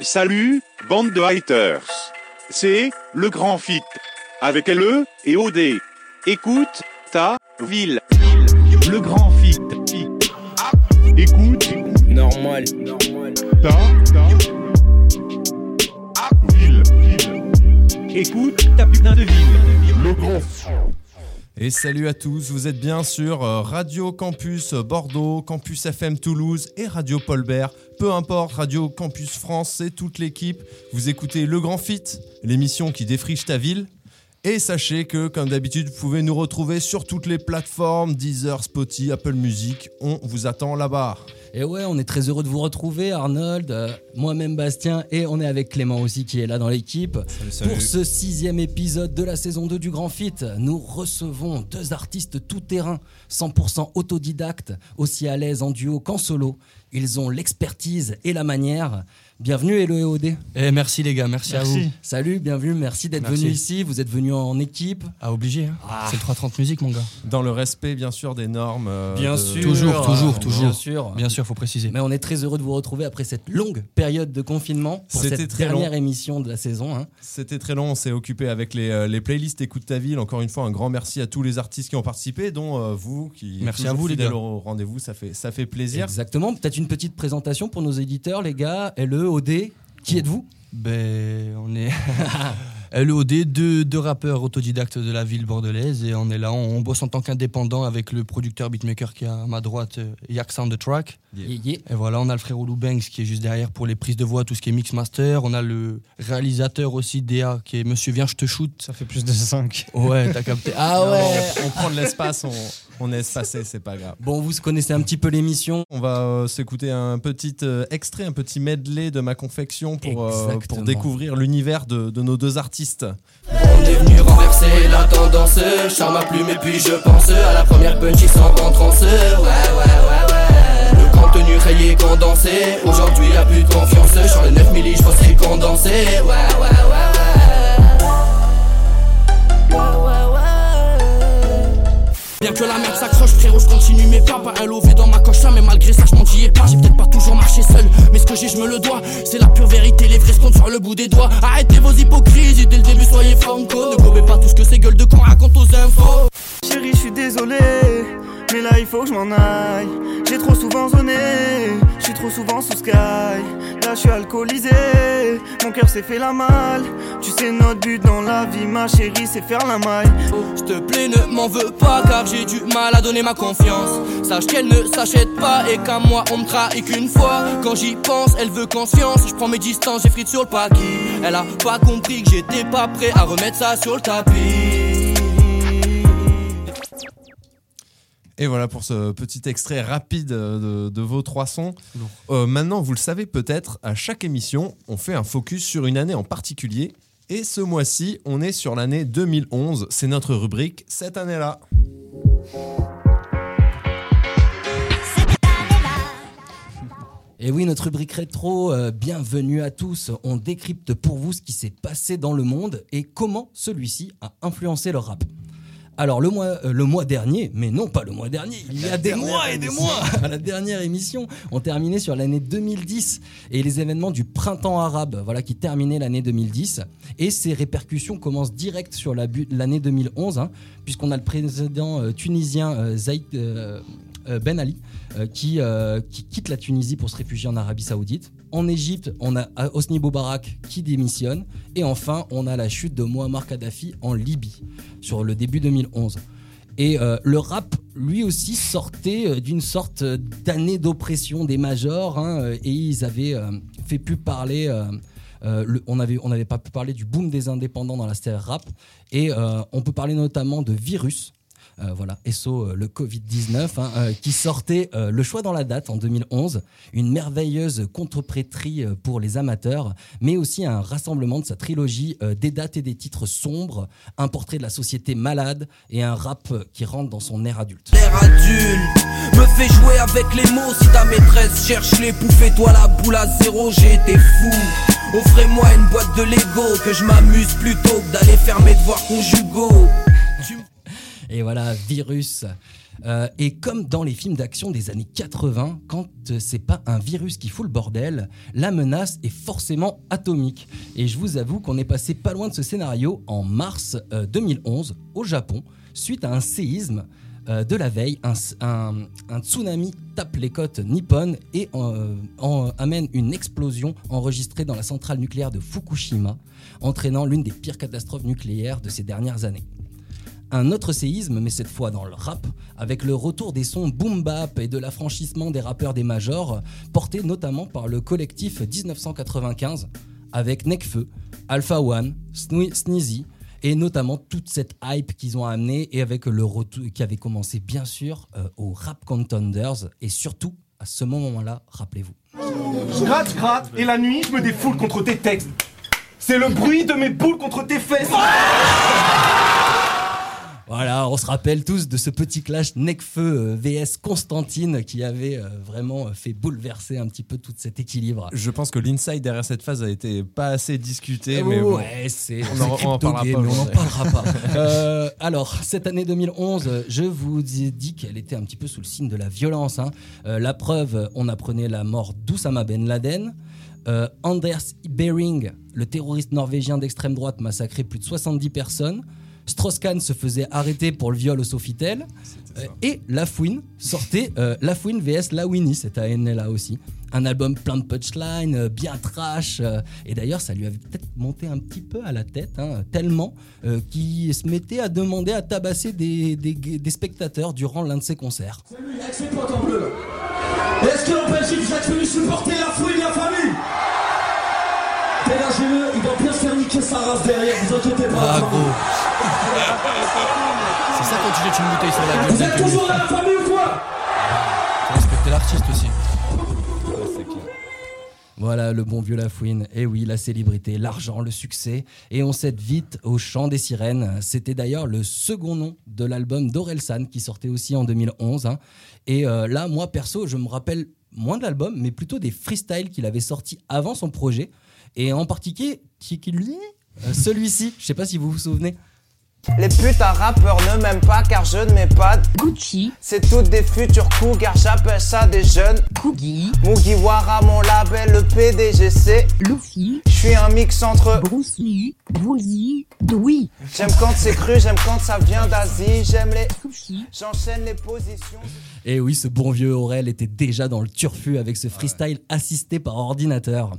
Salut, bande de haters. C'est le grand fit. Avec LE et OD. Écoute ta ville. Le grand fit. fit. Écoute Normal. ta, ta ville. ville. Écoute ta putain de ville. Le grand Et salut à tous, vous êtes bien sur euh, Radio Campus Bordeaux, Campus FM Toulouse et Radio Paulbert. Peu importe, Radio Campus France, c'est toute l'équipe. Vous écoutez Le Grand Fit, l'émission qui défriche ta ville. Et sachez que, comme d'habitude, vous pouvez nous retrouver sur toutes les plateformes, Deezer, Spotify, Apple Music. On vous attend là-bas. Et ouais, on est très heureux de vous retrouver, Arnold, euh, moi-même Bastien, et on est avec Clément aussi qui est là dans l'équipe. Pour ce sixième épisode de la saison 2 du Grand Fit, nous recevons deux artistes tout-terrain, 100% autodidactes, aussi à l'aise en duo qu'en solo. Ils ont l'expertise et la manière. Bienvenue Hello et OD. Eh, merci les gars, merci, à vous. Salut, bienvenue, merci d'être venu ici. Vous êtes venu en équipe. Ah, obligé, hein. Ah. c'est le 330 musique mon gars. Dans le respect, bien sûr, des normes. euh, de- Toujours, toujours, Bien toujours. sûr. Bien sûr, faut préciser. Mais on est très heureux de vous retrouver après cette longue période de confinement pour C'était cette très dernière long. émission de la saison. hein. C'était très long, on s'est occupé avec les, euh, les playlists Écoute ta ville. Encore une fois, un grand merci à tous les artistes qui ont participé, dont euh, vous qui Merci à vous, les fidèles gars. au rendez-vous, ça fait, ça fait plaisir. Exactement. Peut-être une petite présentation pour nos éditeurs, les gars. LE, OD. Qui êtes-vous? Ben, on est LOD, deux, deux rappeurs autodidactes de la ville bordelaise, et on est là, on, on bosse en tant qu'indépendant avec le producteur beatmaker qui est à ma droite, euh, Yak Sound the Track. Yeah. Et voilà, on a le Lou Banks qui est juste derrière pour les prises de voix, tout ce qui est mix master. On a le réalisateur aussi, DA, qui est Monsieur Viens, je te shoot. Ça fait plus de 5. Ouais, t'as capté. Ah Non, ouais. on, on prend de l'espace, on, on est espacé, c'est pas grave. Bon, vous connaissez un petit peu l'émission. On va euh, s'écouter un petit euh, extrait, un petit medley de ma confection pour, euh, pour découvrir l'univers de, de nos deux artistes. On est venu renverser la tendance. Charme ma plume et puis je pense À la première punch ils sont en transe Ouais ouais ouais ouais. Le contenu rayé condensé. Aujourd'hui y'a plus de confiance. Sur les 9 milli je pense condensé. Ouais ouais ouais Bien que la merde s'accroche, frérot, je continue mes pas. Pas un lové dans ma coche là, mais malgré ça, je m'en dis pas. J'ai peut-être pas toujours marché seul, mais ce que j'ai, je me le dois. C'est la pure vérité, les vrais se sur le bout des doigts. Arrêtez vos hypocrisies, dès le début, soyez franco. Ne gobez pas tout ce que ces gueules de con racontent aux infos. Chérie, je suis désolé, mais là il faut que je m'en aille. J'ai trop souvent zoné, je suis trop souvent sous sky. Là je suis alcoolisé, mon cœur s'est fait la malle. Tu sais, notre but dans la vie, ma chérie, c'est faire la maille. S'il te plaît, ne m'en veux pas, car j'ai du mal à donner ma confiance. Sache qu'elle ne s'achète pas et qu'à moi on me trahit qu'une fois. Quand j'y pense, elle veut confiance. Je prends mes distances, j'ai frites sur le paquet. Elle a pas compris que j'étais pas prêt à remettre ça sur le tapis. Et voilà pour ce petit extrait rapide euh, de, de vos trois sons. Euh, maintenant, vous le savez peut-être, à chaque émission, on fait un focus sur une année en particulier. Et ce mois-ci, on est sur l'année 2011. C'est notre rubrique cette année-là. Et oui, notre rubrique rétro, euh, bienvenue à tous. On décrypte pour vous ce qui s'est passé dans le monde et comment celui-ci a influencé le rap. Alors le mois, euh, le mois dernier, mais non pas le mois dernier, il y a des mois et des mois, à la dernière émission, on terminait sur l'année 2010 et les événements du printemps arabe, voilà qui terminaient l'année 2010 et ces répercussions commencent direct sur la l'année 2011 hein, puisqu'on a le président euh, tunisien euh, euh, Ben Ali qui, qui quitte la Tunisie pour se réfugier en Arabie Saoudite. En Égypte, on a Hosni Moubarak qui démissionne. Et enfin, on a la chute de Muammar Kadhafi en Libye sur le début 2011. Et euh, le rap, lui aussi, sortait euh, d'une sorte d'année d'oppression des majors. hein, euh, et ils avaient fait plus parler. le- on n'avait pas pu parler du boom des indépendants dans la scène rap. Et on peut parler notamment de Virus, euh, voilà, SO euh, le Covid-19, hein, euh, qui sortait Le choix dans la date en 2011, une merveilleuse contreprétrie pour les amateurs, mais aussi un rassemblement de sa trilogie des dates et des titres sombres, un portrait de la société malade et un rap qui rentre dans son ère adulte. Adulte me jouer avec les mots. Si ta maîtresse cherche toi la boule à zéro, fou. Offrez-moi une boîte de Lego, que je m'amuse plutôt que d'aller faire mes devoirs conjugaux. Et voilà, Virus. Euh, et comme dans les films d'action des années 80, quand euh, c'est pas un virus qui fout le bordel, la menace est forcément atomique. Et je vous avoue qu'on est passé pas loin de ce scénario en mars euh, 2011 au Japon, suite à un séisme euh, de la veille, un, un- un tsunami tape les côtes nippones et euh, amène une explosion enregistrée dans la centrale nucléaire de Fukushima, entraînant l'une des pires catastrophes nucléaires de ces dernières années. Un autre séisme, mais cette fois dans le rap, avec le retour des sons boom bap et de l'affranchissement des rappeurs des majors, porté notamment par le collectif 1995, avec Nekfeu, Alpha One, Sne- Sneezy, et notamment toute cette hype qu'ils ont amené et avec le retour qui avait commencé bien sûr euh, au Rap Contenders et surtout à ce moment-là, rappelez-vous. Je gratte, je gratte, et la nuit, je me défoule contre tes textes. C'est le bruit de mes boules contre tes fesses. Voilà, on se rappelle tous de ce petit clash Necfeu euh, VS Constantine qui avait euh, vraiment fait bouleverser un petit peu tout cet équilibre. Je pense que l'inside derrière cette phase a été pas assez discuté, mais bon. ouais, c'est On on en parlera pas on parlera. Euh, alors, cette année 2011, euh, je vous ai dit qu'elle était un petit peu sous le signe de la violence. hein. Euh, la preuve, on apprenait la mort d'Oussama Ben Laden. Euh, Anders Behring, le terroriste norvégien d'extrême droite, massacrait plus de 70 personnes. Strauss-Kahn se faisait arrêter pour le viol au Sofitel. Euh, et Lafouine sortait euh, Lafouine vs Lawini cette année-là aussi. Un album plein de punchlines, euh, bien trash. euh, et d'ailleurs, ça lui avait peut-être monté un petit peu à la tête, hein, tellement euh, qu'il se mettait à demander à tabasser des, des- des spectateurs durant l'un de ses concerts. Lui, avec ses potes en bleu. Est-ce qu'en Belgique vous êtes venus supporter la fouine, la famille? Dégagez-le, il va bien se faire niquer sa race derrière, vous inquiétez pas. Ah gros. C'est ça quand tu jettes une bouteille sur la gueule Vous êtes toujours dans la famille ou quoi Faut respecter l'artiste aussi. Voilà le bon vieux Lafouine. Et oui, la célébrité, l'argent, le succès. Et on s'aide vite au chant des sirènes. C'était d'ailleurs le second nom de l'album d'Orelsan qui sortait aussi en 2011. hein. Et euh, là, moi perso, je me rappelle moins de l'album, mais plutôt des freestyles qu'il avait sortis avant son projet. Et en particulier, euh, celui-ci, je sais pas si vous vous souvenez. Les putains rappeurs ne m'aiment pas car je ne mets pas de Gucci, C'est toutes des futurs cougars, j'appelle ça des jeunes. Kugi, Mugiwara, mon label, le PDG, c'est Luffy, Je suis un mix entre Bruce Lee, Woolsey, Dewey, J'aime quand c'est cru, j'aime quand ça vient d'Asie. J'aime les... J'enchaîne les positions. Et oui, ce bon vieux Aurel était déjà dans le turfu avec ce freestyle assisté par ordinateur.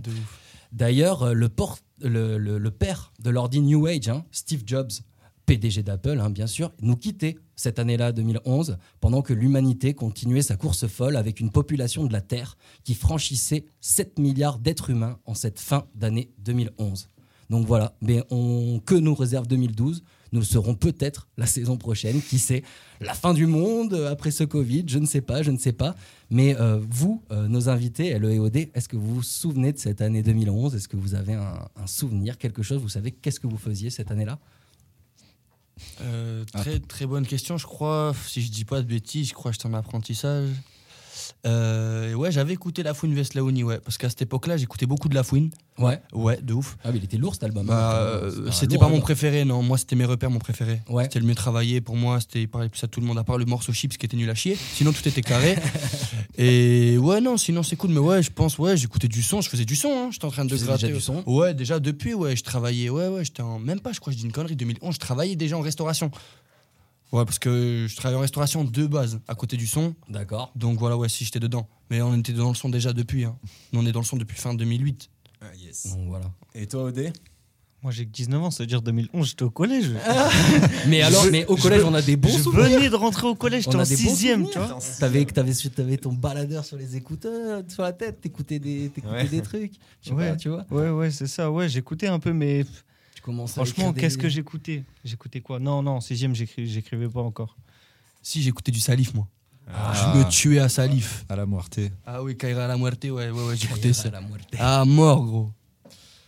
D'ailleurs, euh, le, por- le, le- le père de l'ordi New Age, hein, Steve Jobs, PDG d'Apple, hein, bien sûr, nous quittait cette année-là, 2011, pendant que l'humanité continuait sa course folle avec une population de la Terre qui franchissait 7 milliards d'êtres humains en cette fin d'année 2011. Donc voilà, mais que nous réserve 2012 Nous le serons peut-être la saison prochaine, qui sait, la fin du monde après ce Covid, je ne sais pas, je ne sais pas. Mais euh, vous, euh, nos invités, LEOD, est-ce que vous vous souvenez de cette année 2011 Est-ce que vous avez un souvenir, quelque chose? Vous savez qu'est-ce que vous faisiez cette année-là? Euh, très très bonne question. Je crois, si je dis pas de bêtises, je crois que j'étais en apprentissage. Euh, ouais, j'avais écouté La Fouine Veslaouni, ouais, parce qu'à cette époque-là, j'écoutais beaucoup de La Fouine. Ouais. Ouais, de ouf. Ah, mais il était lourd cet album. Bah, hein. euh, un c'était pas mon album. préféré, non. Moi, c'était mes repères, mon préféré. Ouais. C'était le mieux travaillé pour moi. C'était il parlait plus à tout le monde, à part le morceau chips qui était nul à chier. Sinon, tout était carré. Et ouais, non, sinon c'est cool. Mais ouais, je pense, ouais, j'écoutais du son. Je faisais du son. Hein. J'étais en train de Tu gratter. déjà du son? Ouais, déjà depuis, ouais, je travaillais. Ouais, ouais, j'étais en même pas. Je crois je dis une connerie. 2011, je travaillais déjà en restauration. Ouais, parce que je travaillais en restauration de base, à côté du son. D'accord. Donc voilà, ouais, si j'étais dedans. Mais on était dans le son déjà depuis. Hein. Nous, on est dans le son depuis fin 2008. Ah, yes. Donc voilà. Et toi, Odé? Moi j'ai que 19 ans, ça veut dire 2011, j'étais au collège. Mais alors, Je- mais au je collège, on a des bons je souvenirs. venais de rentrer au collège, j'étais en des bons 6ème, tu vois. T'avais, t'avais, t'avais ton baladeur sur les écouteurs, sur la tête, t'écoutais des, t'écoutais Ouais. des trucs. Tu Ouais. vois, tu vois. Ouais, ouais, c'est ça, ouais, j'écoutais un peu, mais À franchement, des- qu'est-ce que j'écoutais? J'écrivais quoi? Non, non, en 6ème, j'écris- j'écrivais pas encore. Si, j'écoutais du Salif, moi. Ah. Je me tuais à Salif. À la Muerte. Ah oui, Kaira à la muerte, ouais, ouais, ouais, j'écoutais ça. la muerte. Ah, mort, gros.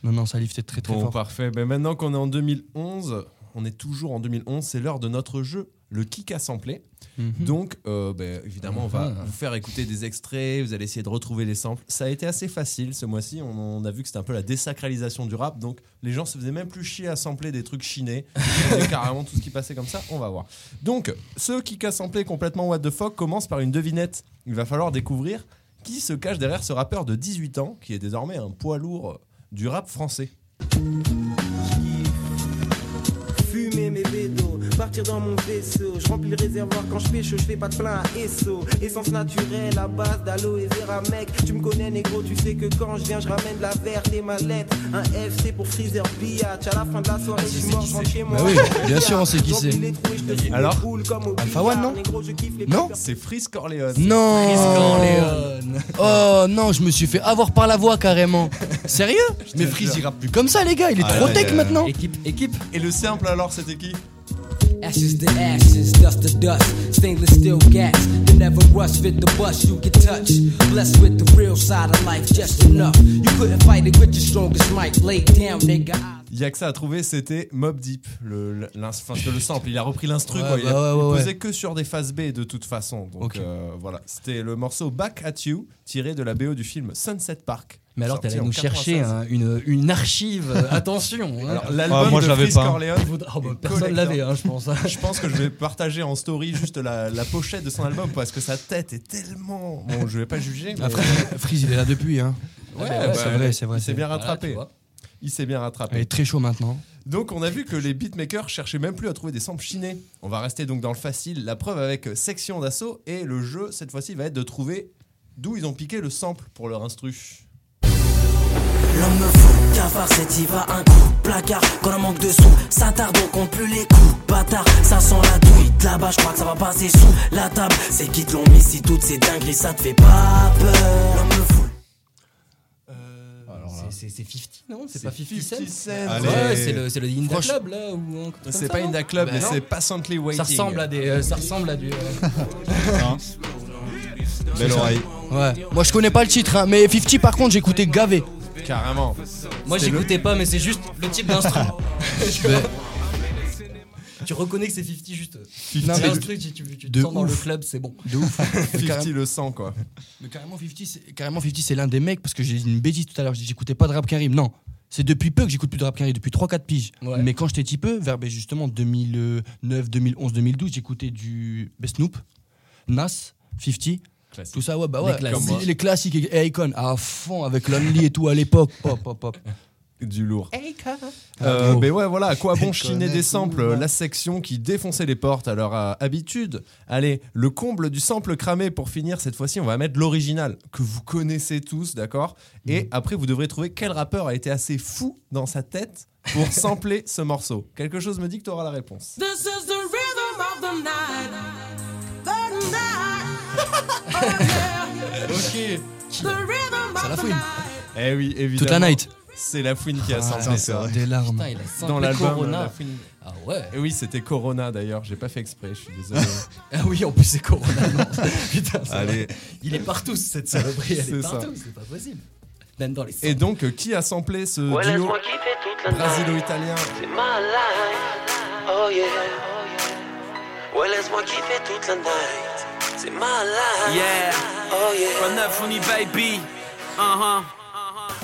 Non, non, Salif, c'était très, très Bon, fort. parfait. Ben, maintenant qu'on est en 2011, on est toujours en 2011, c'est l'heure de notre jeu le kick à sampler. Mhm. Donc, euh, ben, évidemment, on va Ah. vous faire écouter des extraits, vous allez essayer de retrouver les samples. Ça a été assez facile ce mois-ci, on, on a vu que c'était un peu la désacralisation du rap, donc les gens se faisaient même plus chier à sampler des trucs chinés. Carrément tout ce qui passait comme ça, on va voir. Donc, ce kick à sampler complètement what the fuck commence par une devinette. Il va falloir découvrir qui se cache derrière ce rappeur de 18 ans, qui est désormais un poids lourd du rap français. Partir dans mon vaisseau. Je remplis le réservoir quand je pêche, je fais pas de plein à Esso. Essence naturelle à base d'aloe vera, mec. Tu me connais, négro, tu sais que quand je viens, je ramène de la verte et ma lettre. Un FC pour Freezer Biatch. À la fin de la soirée, je suis mort, je rentre chez moi. Bah oui, bien sûr, on sait qui c'est. Alors Alpha One, non Non C'est Freeze Corleone. Non Oh non, je me suis fait avoir par la voix carrément. Sérieux? Mais Freeze il rappe plus comme ça les gars, il est Ah, trop tech maintenant. Équipe, équipe. Et le simple alors, c'était qui? Ashes to ashes, dust to dust. Stainless steel gas, you never rust, fit the bus you can touch. Blessed with the real side of life, just enough. You couldn't fight it with your strongest might. Lay down, nigga. Il y a que ça à trouver, c'était Mob Deep, le, enfin, le sample. Il a repris l'instru, Ouais, quoi. Il, bah a- ouais, il ouais, posait ouais. que sur des phases B de toute façon. Donc Ok. euh, voilà, c'était le morceau Back at You, tiré de la BO du film Sunset Park. Mais alors, t'allais nous chercher 96. un- une, une archive. attention. hein. Alors, l'album Ah, moi, de je l'avais pas. Corleone. Oh, bah, personne l'avait, hein, je pense. Je pense que je vais partager en story juste la, la pochette de son album parce que sa tête est tellement. Bon, je vais pas juger. Mais... Après, Freeze il est là depuis hein. Ouais, bah ouais, bah, c'est vrai, c'est vrai, Il s'est c'est bien rattrapé. il s'est bien Il rattrapé. est très chaud maintenant. Donc on a vu que les beatmakers cherchaient même plus à trouver des samples chinés. On va rester donc dans le facile. La preuve avec Section d'assaut et le jeu cette fois-ci va être de trouver d'où ils ont piqué le sample pour leur instru. L'homme me fout, cafard, c'est y va un coup. Placard, quand on manque de sous, ça tarde, on compte plus les coups. Bâtard, ça sent la douille. Là-bas, je crois que ça va passer sous la table. C'est qui te l'ont mis si toutes ces dingueries, ça te fait pas peur. L'homme me fout. C'est- C'est c'est 50, non C'est pas 50 Cent 50 Cent. Ouais, c'est le, c'est le Inda Franch- Club, là ou comme C'est pas Inda Club, Bah mais c'est Patiently Waiting. Ça ressemble à des. euh, ça ressemble à du. euh, Belle oreille. Ouais. Moi je connais pas le titre hein, mais 50 par contre j'écoutais gavé. Carrément. Moi, le- j'écoutais pas, mais c'est juste le type d'instrument. Ouais. tu reconnais que c'est 50 juste. Non, mais L'instru, tu, tu, tu te de sens dans le ouf. club, c'est bon. De ouf. 50 le sang quoi. Mais carrément 50 c'est carrément 50 c'est l'un des mecs parce que j'ai dit une bêtise tout à l'heure, j'ai dit j'écoutais pas de rap Karim. Non. C'est depuis peu que j'écoute plus de rap Karim, depuis 3-4 piges. Ouais. Mais quand j'étais petit peu, vers ben, justement 2009, 2011, 2012, j'écoutais du ben, Snoop, Nas, 50, Classique. tout ça, ouais, bah Les ouais. classiques. Comme moi. Les classiques et Akon à fond avec Lonely et tout à l'époque. Pop, pop, pop. Du lourd. Ah, Euh, gros. mais ouais, voilà, à quoi bon chiner des samples. La section qui défonçait les portes à leur euh, habitude. Allez, le comble du sample cramé pour finir, cette fois-ci, on va mettre l'original, que vous connaissez tous, d'accord? Et après, vous devrez trouver quel rappeur a été assez fou dans sa tête pour sampler ce morceau. Quelque chose me dit que tu auras la réponse. This is the rhythm of the night. Ok. Ça la fouine. Eh oui, évidemment. Toute la night. C'est la fouine qui a Ah, samplé ça. Des larmes. Putain, il a Dans l'album, Corona. la fouine. Ah ouais. Et oui, c'était Corona d'ailleurs, j'ai pas fait exprès, je suis désolé. Ah oui, en plus c'est Corona. non. Putain, Allez. va. Il est partout, cette saloperie. Elle est, C'est ça. partout, c'est pas possible. Même dans les Et donc, euh, qui a samplé ce Ouais, duo brasilo-italien C'est ma life. Oh yeah. Ouais, laisse-moi kiffer toute la night. C'est ma life. Yeah. Oh yeah. Up for me, baby. Uh huh.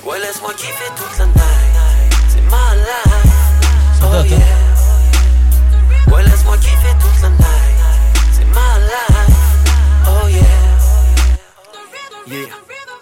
Ouais, laisse-moi kiffer toute la night. C'est ma life. Oh yeah. Ouais, laisse-moi kiffer toute la night. C'est ma life. Oh yeah. Yeah.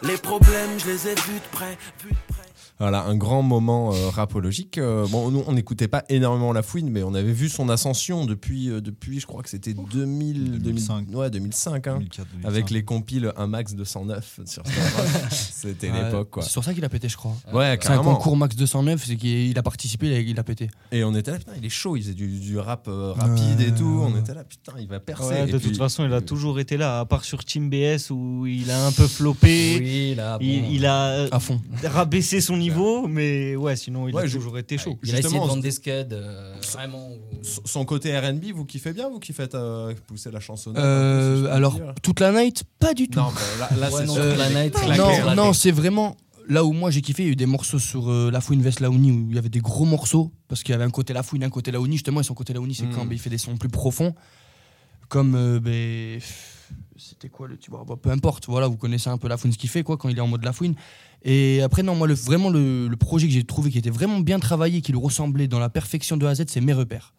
Les problèmes, je les ai vus de près. vus de près. Voilà, un grand moment euh, rapologique. Euh, bon, nous, on n'écoutait pas énormément La Fouine, mais on avait vu son ascension depuis, euh, depuis je crois que c'était 2000, 2005. 2000, ouais, 2005, hein, 2004, 2005. avec les compiles un max 209 sur. C'était Ouais, l'époque, quoi. C'est sur ça qu'il a pété, je crois. Ouais, C'est un concours max 209, c'est qu'il il a participé, il a, il a pété. Et on était là, putain, il est chaud, il faisait du, du rap euh, rapide et tout. On était là, putain, il va percer. Ouais, Et de puis- toute façon, il a toujours été là, à part sur Team BS où il a un peu floppé. Oui, là, bon. il, il a À fond. rabaissé son niveau, mais ouais, sinon il Ouais, a je- toujours été chaud. Il a essayé de Justement, vendre des scuds, euh, vraiment. Son- Son côté RB, vous kiffez bien Vous qui faites euh, pousser la chansonnette Euh, alors, toute la night, pas du tout. Non, bah, là, là, Ouais, c'est non, toute la night, c'est vraiment là où moi j'ai kiffé. Il y a eu des morceaux sur euh, La Fouine Vest Laouni où il y avait des gros morceaux parce qu'il y avait un côté La Fouine, un côté Laouni. Justement, et son côté Laouni, c'est quand ben, il fait des sons plus profonds. Comme. euh, ben, C'était quoi le tuba Bon, Peu importe, voilà, vous connaissez un peu la fouine, ce qu'il fait, quoi, quand il est en mode la fouine. Et après, non, moi, le, vraiment, le projet que j'ai trouvé qui était vraiment bien travaillé, qui lui ressemblait dans la perfection de A à Z, c'est Mes repères.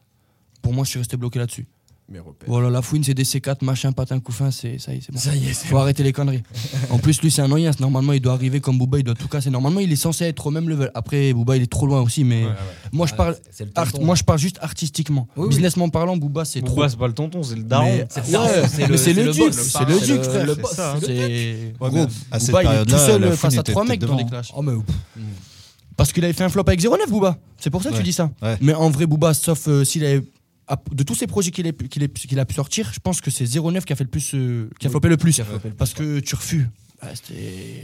Pour moi, je suis resté bloqué là-dessus. Mes repères. Voilà, la fouine, c'est des C4, machin, patin, couffin, c'est ça y est, c'est bon. Ça y est, c'est Faut bon. arrêter les conneries. en plus, lui, c'est un noyas. Normalement, il doit arriver comme Booba, il doit tout casser. Normalement, il est censé être au même level. Après, Booba, il est trop loin aussi, mais moi, je parle, c'est- c'est le art- tonton. moi, je parle juste artistiquement. Oui, oui. Businessment parlant, Booba, c'est trop. Booba, c'est pas le tonton, c'est le daron. Mais- C'est le ouais, le- c'est le boss, duc, le c'est le c'est duc, le- frère. le boss, c'est cette Booba, il est tout seul face à trois mecs dans des devant. clashs. Oh, mais. Parce qu'il avait fait un flop avec 09 Booba. C'est pour ça que Ouais. tu dis ça. Ouais. Mais en vrai, Booba, sauf euh, s'il avait. De tous ces projets qu'il a, pu- a, sortir, je pense que c'est 09 qui a fait le plus, euh, qui a Oui, floppé le plus. qui a floppé le plus, Parce que tu refus. Ah,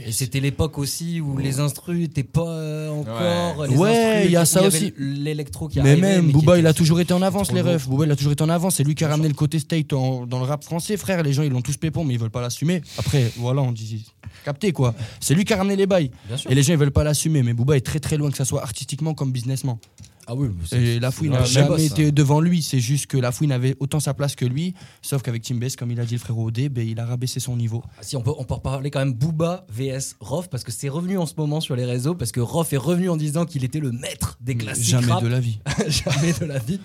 Et c'était l'époque aussi où les instrus n'étaient pas euh, encore. Ouais, il y a ça aussi. L'électro qui Mais même, Booba, il a toujours été en avance, les refs. Booba, il a toujours été en avance. C'est lui qui a ramené le côté state en- dans le rap français, frère. Les gens, ils l'ont tous pépon, mais ils veulent pas l'assumer. Après, voilà, on dit. Capté quoi. C'est lui qui a ramené les bails. Et les gens, ils veulent pas l'assumer. Mais Booba est très très loin que ça soit artistiquement comme businessment. Ah oui, c'est- Et la c'est fouine le n'a jamais boss, été ça. devant lui. C'est juste que la fouine avait autant sa place que lui. Sauf qu'avec Team Base, comme il a dit le frérot Odé, ben, il a rabaissé son niveau. Ah, Si on peut, on peut reparler quand même Booba vs Rof parce que c'est revenu en ce moment sur les réseaux parce que Rof est revenu en disant qu'il était le maître des classiques Jamais rap. de la vie. jamais de la vie.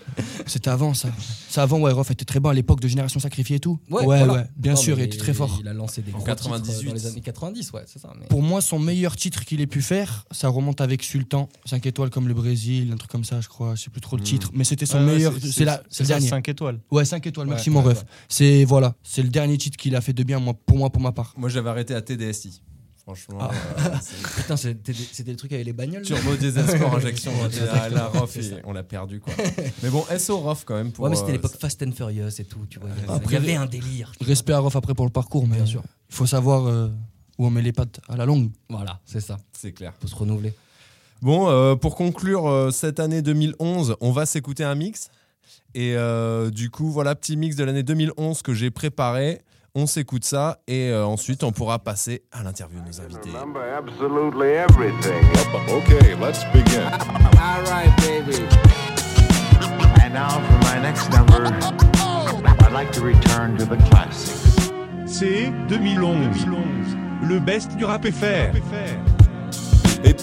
C'était avant ça. Ça avant, ouais, Rof était très bon à l'époque de Génération Sacrifiée et tout. Ouais, ouais, voilà. ouais, bien Non, sûr, il était très fort. Il a lancé des En gros 98. titres dans les années 90, ouais, c'est ça. mais- Pour moi, son meilleur titre qu'il ait pu faire, ça remonte avec Sultan, 5 étoiles comme le Brésil, un truc comme ça, je crois. Je sais plus trop le titre, mais c'était son meilleur. c'est- la- c'est dernier. 5 étoiles. Ouais, 5 étoiles, Ouais, maximum ouais, ref. C'est voilà, c'est le dernier titre qu'il a fait de bien moi, pour moi, pour ma part. Moi, j'avais arrêté à TDSI. Franchement. Ah. euh, Putain, c'était le truc avec les bagnoles. Turbo Diesel Sport Injection, à la Rof et on l'a perdu quoi. Mais bon, SO Rof quand même pour. Ouais, mais c'était euh, l'époque Fast and Furious et tout, tu vois. Il y avait, Après, il y avait un délire. Respect à Rof après pour le parcours, mais Bien sûr. il faut savoir euh, où on met les pattes à la longue. Voilà, c'est ça. C'est clair. Faut se renouveler. Bon, euh, pour conclure euh, cette année 2011, on va s'écouter un mix. Et euh, du coup, voilà, petit mix de l'année 2011 que j'ai préparé. On s'écoute ça et euh, ensuite on pourra passer à l'interview de nos invités. Absolutely everything. Okay, let's begin. All right, baby. And now for my next number, I'd like to return to the classics. C'est 2011. Le best du rap FR.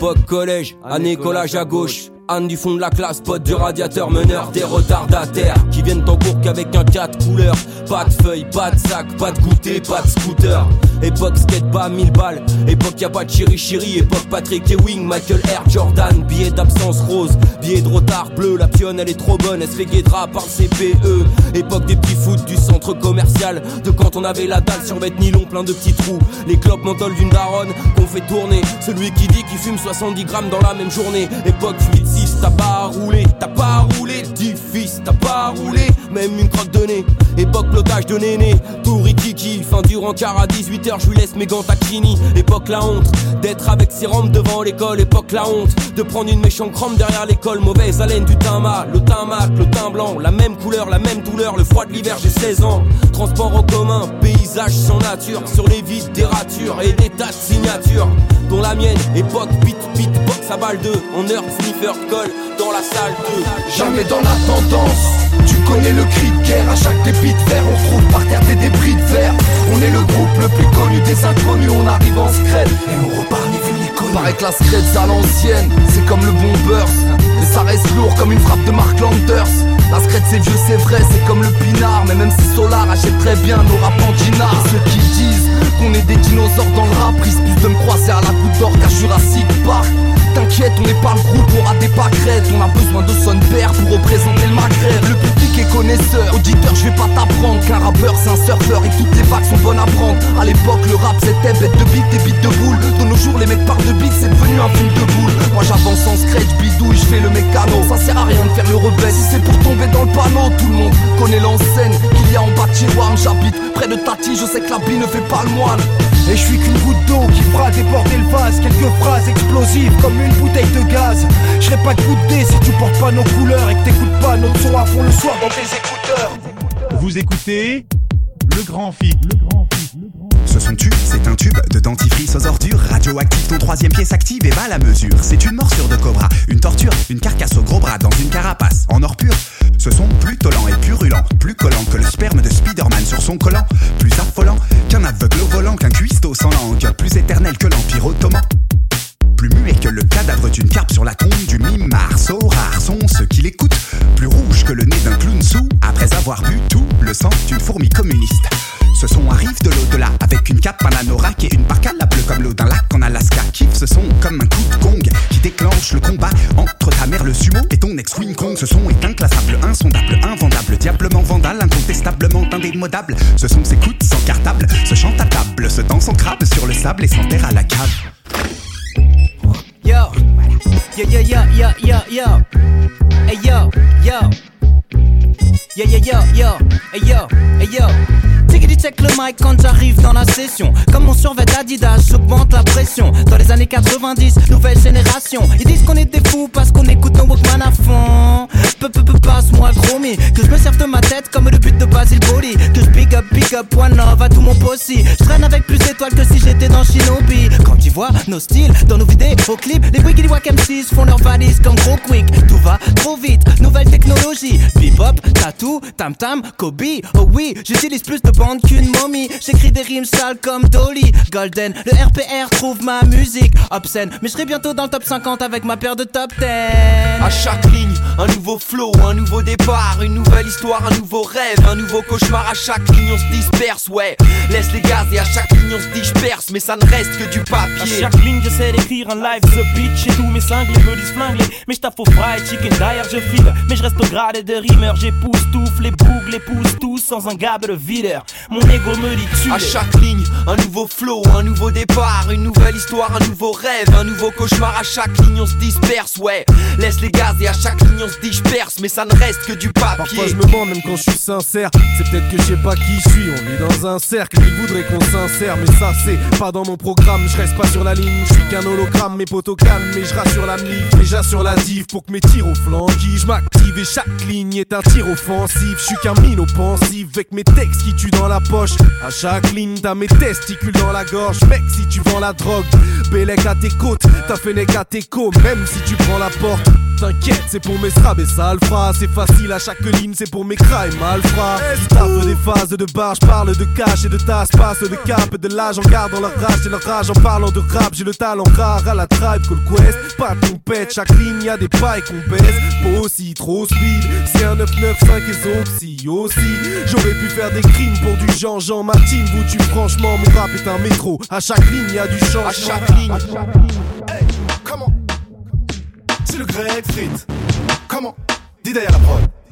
Époque collège, année collage à gauche. Anne du fond de la classe, pote du radiateur, meneur des retardataires qui viennent en cours qu'avec un 4 couleurs. Pas de feuilles, pas de sac, pas de goûter, pas de scooter. Époque skate pas 1000 balles, époque y a pas de chiri chiri, époque Patrick Ewing, Michael Air Jordan, billet d'absence rose, billet de retard bleu, la pionne elle est trop bonne, elle se fait guédra par le CPE. Époque des petits foot du centre commercial, de quand on avait la dalle sur vêtements nylon plein de petits trous, les clopes menthol d'une daronne qu'on fait tourner, celui qui dit qu'il fume 70 grammes dans la même journée. Époque 8-6, t'as pas roulé, t'as pas roulé, dit fils, t'as pas roulé, même une crotte nez. Époque l'otage de néné, Fin du rencard à 18h, je lui laisse mes gants taquini. Époque la honte, d'être avec ses rampes devant l'école. Époque la honte, de prendre une méchante crampe derrière l'école. Mauvaise haleine du teint le teint le blanc, la même couleur, la même douleur, le froid de l'hiver, j'ai 16 ans. Transport en commun, paysage sans nature, sur les vides des ratures et des tas de signatures. Dont la mienne, époque beat, beat, box à balle 2, en heure sniffer colle dans la salle 2. Jamais dans la tendance Tu connais le cri de guerre À chaque débit de verre On trouve par terre des débris de verre. On est le groupe le plus connu des inconnus On arrive en scred. Et on repart ni vu ni Paraît que la scred à l'ancienne C'est comme le bon burst. Mais ça reste lourd comme une frappe de Mark Landers. La scred c'est vieux c'est vrai C'est comme le pinard. Mais même si Solar achète très bien nos rap Et Ceux qui disent qu'on est des dinosaures dans le rap Risquent de me croiser à la goutte d'or qu'à Jurassic Park. T'inquiète, on n'est pas le groupe, on aura des pâquerettes. On a besoin de son père pour représenter le Maghreb connaisseur, auditeur, je vais pas t'apprendre Qu'un rappeur c'est un surfeur et toutes les vagues sont bonnes à prendre. À l'époque, le rap c'était bête de beat, des beats de boule. De nos jours, les mecs parlent de beat, c'est devenu un film de boule. Moi j'avance en scratch, bidouille, je fais le mécano. Ça sert à rien de faire le rebelle, si c'est pour tomber dans le panneau Tout le monde connaît l'enseigne qu'il y a en bas de chez Wam J'habite près de Tati, je sais que la bille ne fait pas le moine. Et je suis qu'une goutte d'eau qui fera déborder le vase. Quelques phrases explosives comme une bouteille de gaz. Je serais pas goûté si tu portes pas nos couleurs Et que t'écoutes pas notre son à fond le soir écouteurs Vous écoutez le grand fit. Le grand fit. Le grand Ce son tube, c'est un tube de dentifrice aux ordures. Radioactif, ton troisième pied s'active et va à la mesure. C'est une morsure de cobra, une torture, une carcasse au gros bras dans une carapace en or pur. Ce sont plutôt lent et purulent, plus collant que le sperme de Spider-Man sur son collant, plus affolant qu'un aveugle mic quand j'arrive dans la session. Comme mon survêt Adidas, j'augmente la pression. Dans les années 90, nouvelle génération. Ils disent qu'on est des fous parce qu'on écoute nos Walkman à fond. Peu, peu, peu, passe-moi le. Que je me serve de ma tête comme le but de Basil Boli. Up, one love à tout mon possi. Je traîne avec plus d'étoiles que si j'étais dans Shinobi. Quand tu vois nos styles dans nos vidéos clips, les Wiggly Wack MCs font leurs valises comme gros quick. Tout va trop vite, nouvelle technologie. Bebop, tattoo, tam tam, Kobe. Oh oui, j'utilise plus de bandes qu'une momie. J'écris des rimes sales comme Dolly. Golden, le RPR trouve ma musique obscène. Mais je serai bientôt dans le top 50 avec ma paire de top 10. À chaque ligne, un nouveau flow, un nouveau départ, une nouvelle histoire, un nouveau rêve, un nouveau cauchemar. À chaque ligne, on se disperse, ouais. Laisse les gaz et à chaque ligne, on se disperse, mais ça ne reste que du À papier. chaque ligne, j'essaie d'écrire un live, the beach et tous mes cinglés me disent flingués. Mais j'taffe au fried chicken, derrière je file. Mais je reste au grade de rimeur, j'époustoufle les boucles, les pousse tous sans un gab de videur. Mon ego me dit tu À chaque ligne, un nouveau flow, un nouveau départ, une nouvelle histoire, un nouveau rêve, un nouveau cauchemar. À chaque ligne, on se disperse, ouais. Laisse les gaz et à chaque ligne, on se disperse, mais ça ne reste que du papier. Parfois je me demande même quand je suis sincère C'est peut-être que je sais pas qui je suis On est dans un cercle Ils voudraient qu'on s'insère Mais ça c'est pas dans mon programme. Je reste pas sur la ligne Je suis qu'un hologramme. Mes potos calmes Mais je rassure la mif Déjà sur la div Pour que mes tirs au flanc Qui je m'active Et chaque ligne est un tir offensif. Je suis qu'un mine pensif Avec mes textes qui tuent dans la poche. À chaque ligne t'as mes testicules dans la gorge. Mec si tu vends la drogue Bélec à tes côtes T'as fenêtre à tes côtes Même si tu prends la porte. T'inquiète, c'est pour mes strabes et ça le fera. C'est facile à chaque ligne, c'est pour mes cras et malfrats. Je tape des phases de barre, je parle de cash et de tasse, passe de cap et de l'âge en gardant leur rage et leur rage en parlant de rap. J'ai le talent rare à la tribe, call quest. Pas de compète, chaque ligne y a des pailles qu'on baisse. Pas aussi trop speed, c'est un 995 et oxy aussi. J'aurais pu faire des crimes pour du Jean-Jean, ma team vous tue franchement. Mon rap est un métro, à chaque ligne y a du changement. À chaque ligne. Hey, comment C'est le grec frites. Comment Dis derrière la prod.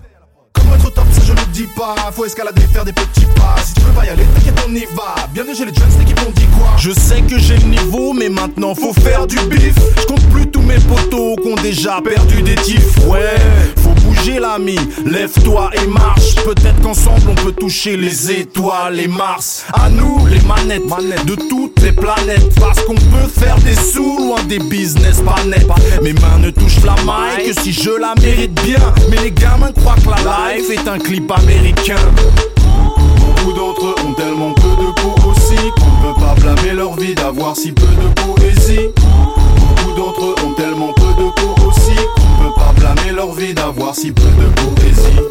Dis pas. Faut escalader, faire des petits pas. Si tu veux pas y aller, t'inquiète, on y va. Bienvenue chez les jeunes, l'équipe on dit quoi? Je sais que j'ai le niveau, mais maintenant faut faire du bif. Je compte plus tous mes potos qui ont déjà perdu des tifs. Ouais, faut bouger l'ami, lève-toi et marche. Peut-être qu'ensemble on peut toucher les étoiles et Mars. À nous, les manettes, de toutes les planètes. Parce qu'on peut faire des sous loin des business pas nets. Mes mains ne touchent la maille que si je la mérite bien. Mais les gamins croient que la life est un clip américain. Beaucoup d'entre eux ont tellement peu de peau aussi qu'on ne peut pas blâmer leur vie d'avoir si peu de poésie. Beaucoup d'entre eux ont tellement peu de peau aussi qu'on ne peut pas blâmer leur vie d'avoir si peu de poésie.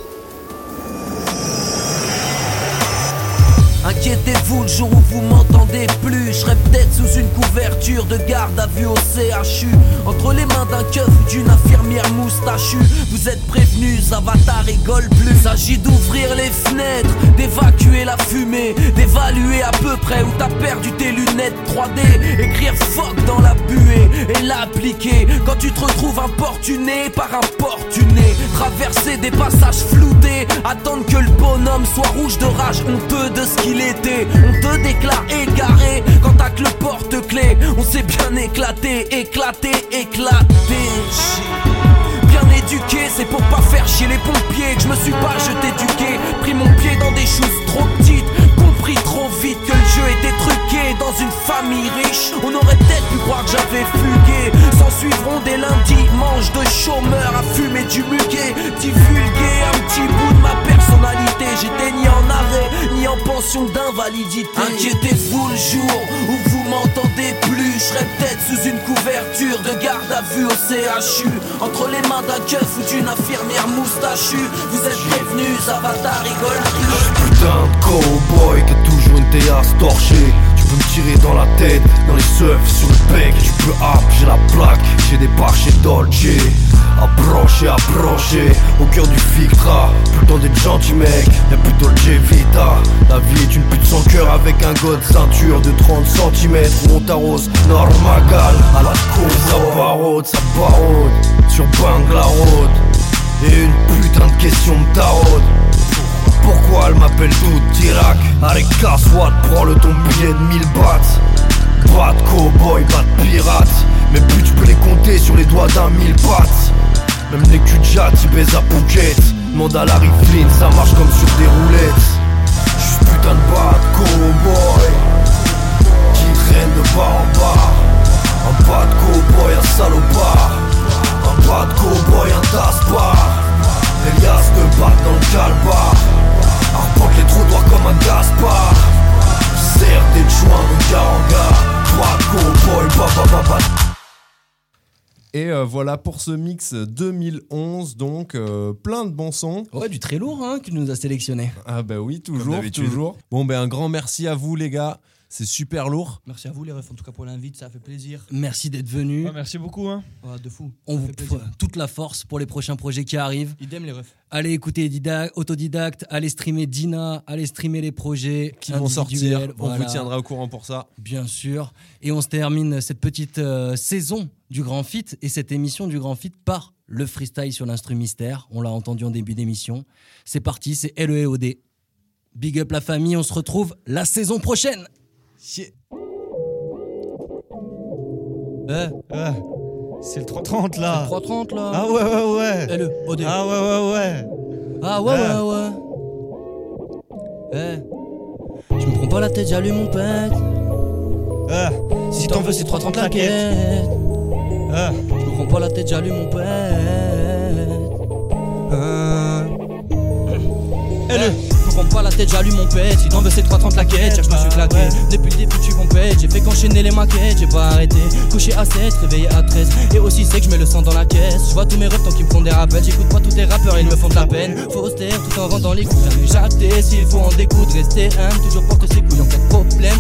Inquiétez-vous le jour où vous m'entendez plus. Je serai peut-être sous une couverture de garde à vue au CHU Entre les mains d'un keuf ou d'une infirmière moustachue Vous êtes prévenus, ça va ta rigole plus. S'agit d'ouvrir les fenêtres, d'évacuer la fumée D'évaluer à peu près où t'as perdu tes lunettes 3D Écrire fuck dans la buée et l'appliquer. Quand tu te retrouves importuné par importuné Traverser des passages floutés Attendre que le bonhomme soit rouge de rage Honteux de ce On te déclare égaré Quand t'as que le porte-clés On s'est bien éclaté, éclaté, éclaté Bien éduqué, c'est pour pas faire chier les pompiers Que je me suis pas jeté du quai Pris mon pied dans des choses trop petites Compris trop vite que le jeu était truqué Dans une famille famille riche, on aurait peut-être pu croire que j'avais fugué. S'en suivront des lundis, manches de chômeurs à fumer du muguet. Divulguer un petit bout de ma personnalité. D'invalidité. Inquiétez-vous le jour où vous m'entendez plus. Je serai peut-être sous une couverture de garde à vue au CHU. Entre les mains d'un keuf ou d'une infirmière moustachue. Vous êtes prévenus, ça va ta rigolerie. Putain de cowboy qui a toujours une théasse torchée Tu peux me tirer dans la tête, dans les seufs, sur le bec Tu peux hop, j'ai la plaque, j'ai des barres chez Dolce Approchez, approchez, au cœur du Victra Plus le temps d'être gentil mec, y'a plus Dolce Vita. La vie est une pute sans cœur avec un god ceinture de 30 cm On t'arrose, normagal, à la cour Ça barode, ça barode, sur Bangla Road Et une putain de question me taraude. Pourquoi elle m'appelle tout Tirac Allez casse-toi, prends-le ton billet de 1000 bahts. Pas de cowboy, pas de pirate Mes buts tu peux les compter sur les doigts d'un mille pattes. Même les de jatte ils baisent à Phuket. Demande à Larry Flynn, ça marche comme sur des roulettes. Juste putain de bad cowboy. Qui traîne de bar en bar Un bad cowboy, un salopard. Un bad cowboy, un tasse-bar Les liasses de battent dans le calbar. Arpente les trottoirs comme un Gaspard. Serre des joints de garanga Bad cowboy, ba Et euh, voilà pour ce mix 2011, donc euh, plein de bons sons. Ouais, du très lourd hein, que nous a sélectionné. Ah bah oui, toujours, toujours. Bon ben un grand merci à vous les gars, c'est super lourd. Merci à vous les refs en tout cas pour l'invite, ça fait plaisir. Merci d'être venu. Ouais, merci beaucoup. Hein. Ouais, de fou. On vous toute la force pour les prochains projets qui arrivent. Idem les refs. Allez écouter Dida- Autodidacte, allez streamer Dina, allez streamer les projets Qui vont sortir, on voilà. vous tiendra au courant pour ça. Bien sûr. Et on se termine cette petite euh, saison du Grand Fit et cette émission du Grand Fit par le freestyle sur l'instru mystère. On l'a entendu en début d'émission. C'est parti, c'est LEOD. Big up la famille, on se retrouve la saison prochaine. Eh, eh, C'est le 330 là. C'est le 330 là. Ah ouais, ouais, ouais. LEOD. Ah ouais, ouais, ouais. Ah ouais, Eh. ouais, ouais. Eh. Je me prends pas la tête, j'allume mon pet. Eh, Si t'en veux, c'est 330 la quête. Je me prends pas la tête, j'allume mon pet. LE me prends pas la tête, j'allume mon pet. Si t'en veux, c'est 330 la quête. Cherche, je me suis claqué. Depuis le début, tu compètes. J'ai fait qu'enchaîner les maquettes. J'ai pas arrêté. Couché à 7, réveillé à 13. Et aussi, c'est que je mets le sang dans la caisse. Je vois tous mes refs tant qu'ils me font des rappels. J'écoute pas tous tes rappeurs, ils me font de la peine. Faut taire tout en rendant les coups. Jamais jacté. S'il faut en découdre, rester humble. Toujours porter ses couilles en cas de problème.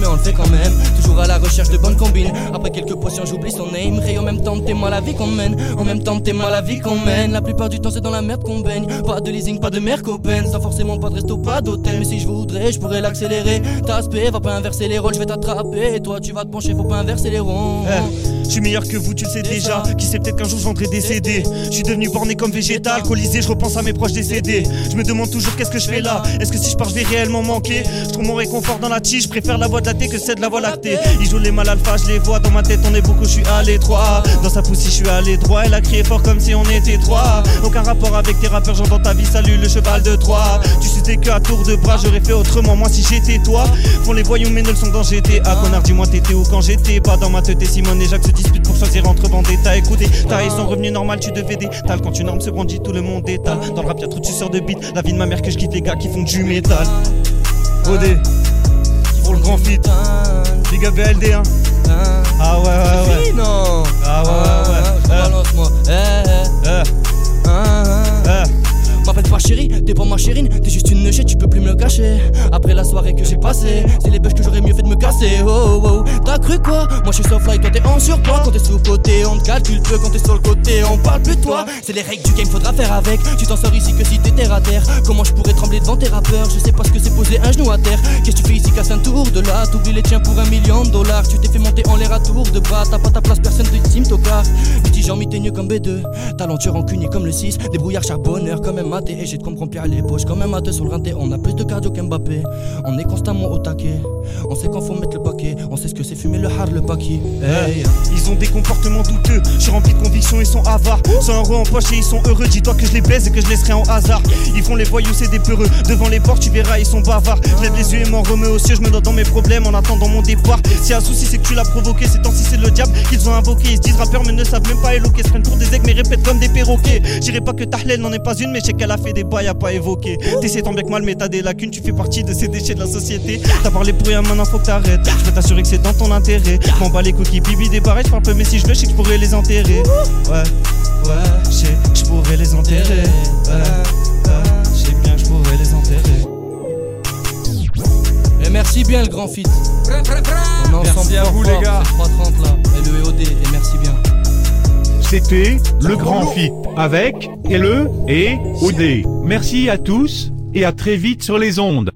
Mais on le fait quand même. Toujours à la recherche de bonnes combines. Après quelques potions, j'oublie son name. Ray, en même temps, t'es moi la vie qu'on mène. En même temps, t'es moi la vie qu'on mène. La plupart du temps, c'est dans la merde qu'on baigne. Pas de leasing, pas de mère copaine. Sans forcément pas de resto, pas d'hôtel. Mais si je voudrais, je pourrais l'accélérer. Ta aspect, va pas inverser les rôles, je vais t'attraper. Toi, tu vas te pencher, faut pas inverser les ronds. Eh, Je suis meilleur que vous, tu le sais déjà. Qui sait peut-être qu'un jour je vendrai décédé. Je suis devenu borné comme végétal, alcoolisé, je repense à mes proches décédés. Je me demande toujours qu'est-ce que je fais là. Est-ce que si je pars, je vais réellement manquer? Je trouve mon réconfort dans la tige, je préfère la voix de la thé que celle de la voix lactée. Ils jouent les mal alpha, je les vois dans ma tête, on est beaucoup, je suis à l'étroit. Dans sa poussée, je suis à l'étroit. Elle a crié fort comme si on était trois. Aucun rapport avec tes rappeurs, j'entends ta vie, salut le cheval de Troie. Tu sais que à tour de bras, j'aurais fait autrement, moi si j'étais toi. Font les voyous, mais ne le sont dans GTA. Connard, dis-moi, t'étais où quand j'étais pas dans ma tête. Simone et Jacques se disputent pour choisir entre Vendetta. Écoutez, t'as son revenu normal, tu devais d'étal. Quand une arme se brandit, tout le monde étale. Dans le rap, y'a trop de suceurs de beat. La vie de ma mère que je quitte les gars qui font du métal. OD, pour le grand fit. Big up BLD, hein. Ah ouais, ouais, ouais. Ah ouais, ouais, ouais. Je balance-moi. Eh, eh. Eh. Ah, ah. M'appelle pas chérie, t'es pas ma chérine, t'es juste une neuchette, tu peux plus me le cacher. Après la soirée que j'ai passée, c'est les bêches que j'aurais mieux fait de me casser. Oh oh, t'as cru quoi? Moi je suis soft like, toi t'es en surpoids. Quand t'es sous côté, on te calcule peu. Quand t'es sur le côté, on parle plus de toi. C'est les règles du game, faudra faire avec. Tu t'en sors ici que si t'es terre à terre. Comment je pourrais trembler devant tes rappeurs? Je sais pas ce que c'est poser un genou à terre. Qu'est-ce que tu fais ici, casse un tour de là? T'oublies les tiens pour un million de dollars. Tu t'es fait monter en l'air à tour de bras. T'as pas ta place, personne de team tocard. Petit Intelligent, miteigneux comme B2. Talentueux, rancunier comme le 6. Débrouillard, charbonneur comme un maté. Et j'ai de quoi me remplir les poches comme un maté sur le rinté. On a plus de cardio qu'Mbappé. On est constamment au taquet. On sait quand faut mettre le paquet. On sait ce que c'est fumer le hard, le paquet. Hey. Ils ont des comportements douteux, je suis rempli de convictions, ils sont avares. Sans euros en poche et ils sont heureux, dis-toi que je les baise et que je laisserai en hasard. Ils font les voyous, c'est des peureux. Devant les portes, tu verras, ils sont bavards. Je lève les yeux et m'en remets aux cieux, je me note dans mes problèmes en attendant mon départ. Si un souci, c'est que tu l'as provoqué, c'est tant si c'est le diable qu'ils ont invoqué. Ils se disent rappeurs, mais ne savent même pas éloquer. Se prennent pour des aigles, mais répètent comme des perroquets. J'irai pas que Tahlel n'en est pas une, mais sais qu'elle a fait des bails à pas évoquer. T'essaies tant bien que mal, mais t'as des lacunes, tu fais partie de ces déchets de la société. T'as parlé pour rien, maintenant faut que t'arrêtes. Je peux t'assurer que c'est dans ton intérêt. M'en bats les coquilles, bibi des barrettes, je parle peu, mais si je veux, je sais que je pourrais les enterrer. Ouais, ouais, je sais que je pourrais les enterrer. Ouais, ouais, je sais bien que je pourrais les enterrer. Et merci bien le grand fit. On est ensemble Merci à vous, fort, les gars. c'est 330 là. Et le EOD, et merci bien. C'était le grand fit avec LE et OD. Merci à tous et à très vite sur les ondes.